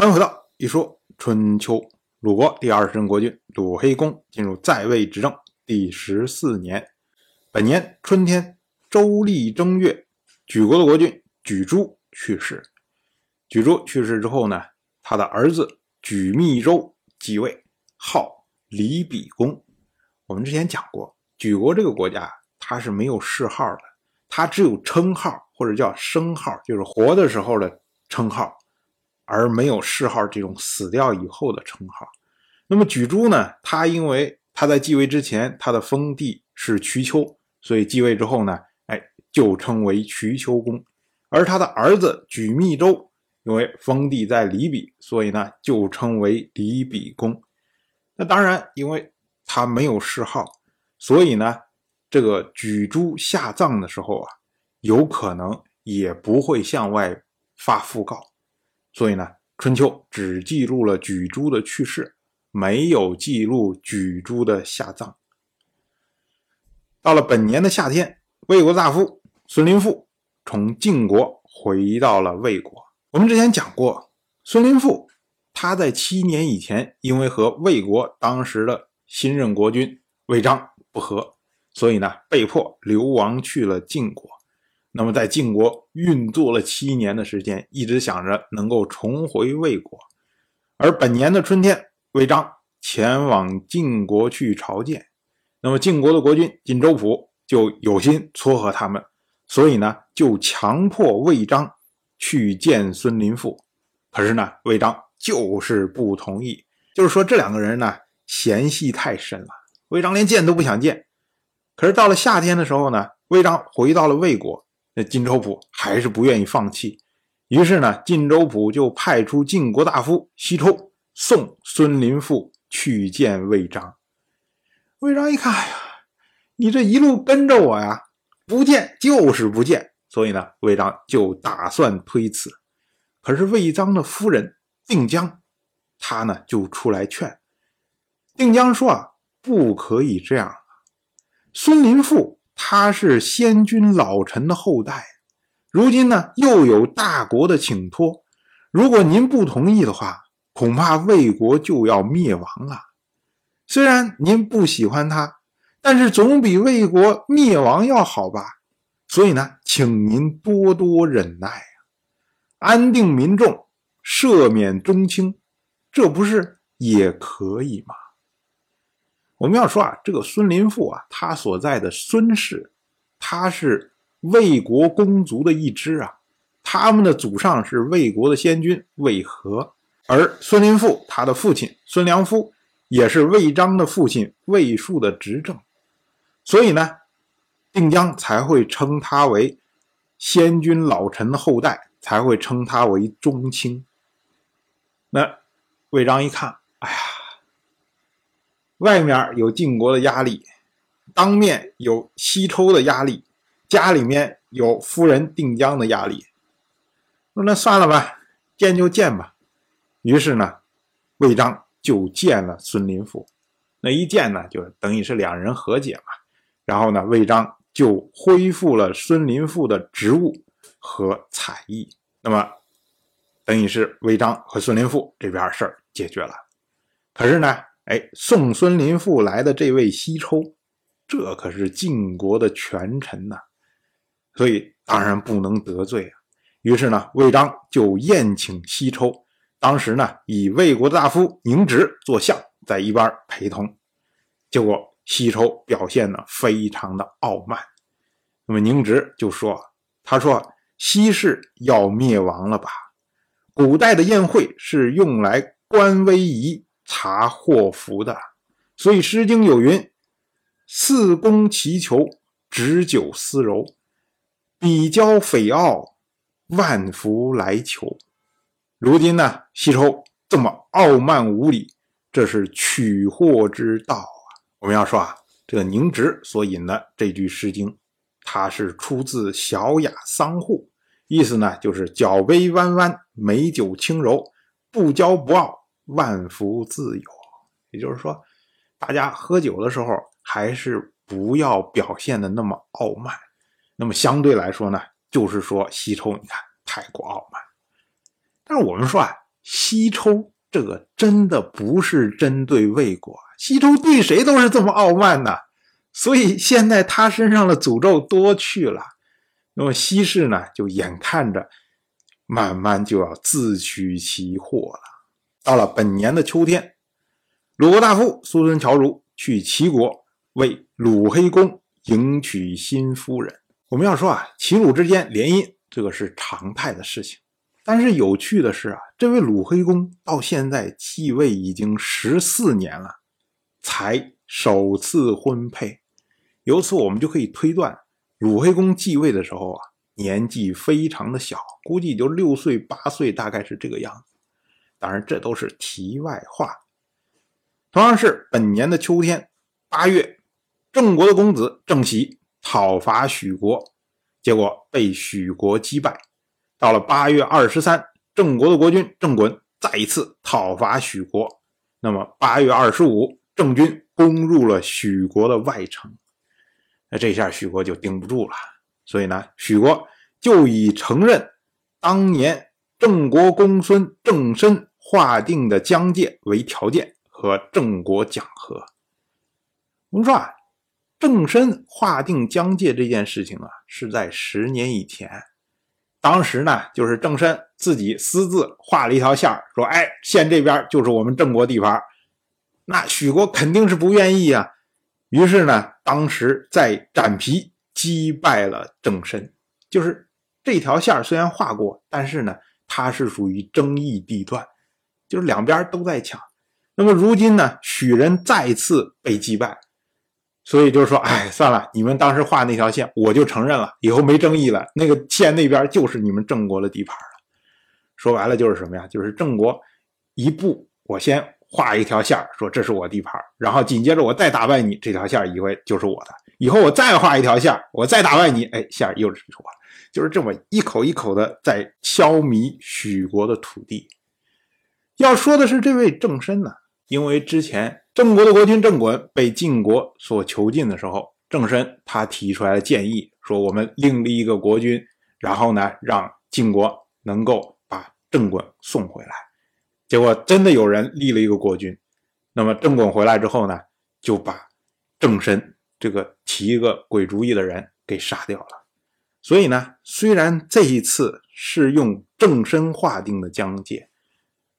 欢迎回到一说春秋。鲁国第二十任国君鲁黑公进入在位执政第十四年，本年春天周历正月，莒国的国君莒珠去世。莒珠去世之后呢，他的儿子莒密周继位，号李比公。我们之前讲过，莒国这个国家它是没有谥号的，它只有称号或者叫生号，就是活的时候的称号。而没有谥号这种死掉以后的称号。那么莒珠呢？他因为他在继位之前，他的封地是瞿丘，所以继位之后呢，哎，就称为瞿丘公。而他的儿子莒密州，因为封地在李比，所以呢，就称为李比公。那当然，因为他没有谥号，所以呢，这个莒珠下葬的时候啊，有可能也不会向外发讣告。所以呢，《春秋》只记录了莒珠的去世，没有记录莒珠的下葬。到了本年的夏天，魏国大夫孙林父从晋国回到了魏国。我们之前讲过，孙林父他在七年以前，因为和魏国当时的新任国君魏章不和，所以呢，被迫流亡去了晋国。那么，在晋国运作了七年的时间，一直想着能够重回魏国。而本年的春天，魏章前往晋国去朝见。那么，晋国的国君晋州府就有心撮合他们，所以呢，就强迫魏章去见孙林父。可是呢，魏章就是不同意，就是说这两个人呢，嫌隙太深了。魏章连见都不想见。可是到了夏天的时候呢，魏章回到了魏国。那晋州府还是不愿意放弃，于是呢，晋州府就派出晋国大夫西抽送孙林父去见魏章。魏章一看，哎呀，你这一路跟着我呀，不见就是不见，所以呢，魏章就打算推辞。可是魏章的夫人定江，他呢就出来劝。定江说啊，不可以这样，孙林父。他是先君老臣的后代，如今呢又有大国的请托，如果您不同意的话，恐怕魏国就要灭亡了。虽然您不喜欢他，但是总比魏国灭亡要好吧？所以呢，请您多多忍耐啊，安定民众，赦免宗亲，这不是也可以吗？我们要说啊，这个孙林父啊，他所在的孙氏，他是魏国公族的一支啊，他们的祖上是魏国的先君魏和，而孙林父他的父亲孙良夫也是魏章的父亲魏树的执政，所以呢，定江才会称他为先君老臣的后代，才会称他为宗亲。那魏章一看，哎呀。外面有晋国的压力，当面有西抽的压力，家里面有夫人定江的压力。说那算了吧，见就见吧。于是呢，魏章就见了孙林父。那一见呢，就等于是两人和解嘛。然后呢，魏章就恢复了孙林父的职务和采邑。那么，等于是魏章和孙林父这边事儿解决了。可是呢？哎，送孙林父来的这位西抽，这可是晋国的权臣呐，所以当然不能得罪啊。于是呢，魏章就宴请西抽，当时呢，以魏国的大夫宁直做相，在一边陪同。结果西抽表现的非常的傲慢，那么宁直就说：“他说西氏要灭亡了吧？古代的宴会是用来观威仪。”查祸福的，所以《诗经》有云：“四公祈求，执酒思柔，比交匪傲，万福来求。”如今呢，西周这么傲慢无礼，这是取祸之道啊！我们要说啊，这个宁直所引的这句《诗经》，它是出自《小雅·桑户》，意思呢就是脚杯弯弯，美酒轻柔，不骄不傲。万福自有，也就是说，大家喝酒的时候还是不要表现的那么傲慢。那么相对来说呢，就是说西抽，你看太过傲慢。但是我们说啊，西抽这个真的不是针对魏国，西抽对谁都是这么傲慢的，所以现在他身上的诅咒多去了。那么西氏呢，就眼看着慢慢就要自取其祸了。到了本年的秋天，鲁国大夫苏孙侨如去齐国为鲁黑公迎娶新夫人。我们要说啊，齐鲁之间联姻这个是常态的事情。但是有趣的是啊，这位鲁黑公到现在继位已经十四年了，才首次婚配。由此我们就可以推断，鲁黑公继位的时候啊，年纪非常的小，估计就六岁八岁，大概是这个样子。当然，这都是题外话。同样是本年的秋天八月，郑国的公子郑喜讨伐许国，结果被许国击败。到了八月二十三，郑国的国君郑衮再一次讨伐许国。那么八月二十五，郑军攻入了许国的外城。那这下许国就顶不住了，所以呢，许国就以承认当年郑国公孙郑申划定的疆界为条件，和郑国讲和。我们说啊，郑申划定疆界这件事情啊，是在十年以前。当时呢，就是郑申自己私自画了一条线说：“哎，县这边就是我们郑国地盘。”那许国肯定是不愿意啊。于是呢，当时在斩皮击败了郑申。就是这条线虽然画过，但是呢，它是属于争议地段，就是两边都在抢。那么如今呢，许人再次被击败。所以就是说，哎，算了，你们当时画那条线，我就承认了，以后没争议了。那个线那边就是你们郑国的地盘了。说白了就是什么呀？就是郑国一步，我先画一条线，说这是我地盘，然后紧接着我再打败你，这条线以为就是我的。以后我再画一条线，我再打败你，哎，线又是我的。就是这么一口一口的在消弭许国的土地。要说的是这位郑申呢，因为之前。郑国的国君郑衮被晋国所囚禁的时候，郑申他提出来的建议说：“我们另立一个国君，然后呢，让晋国能够把郑衮送回来。”结果真的有人立了一个国君。那么郑衮回来之后呢，就把郑申这个提一个鬼主意的人给杀掉了。所以呢，虽然这一次是用郑申划定的疆界，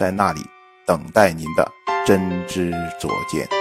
在那里等待您的。真知灼见。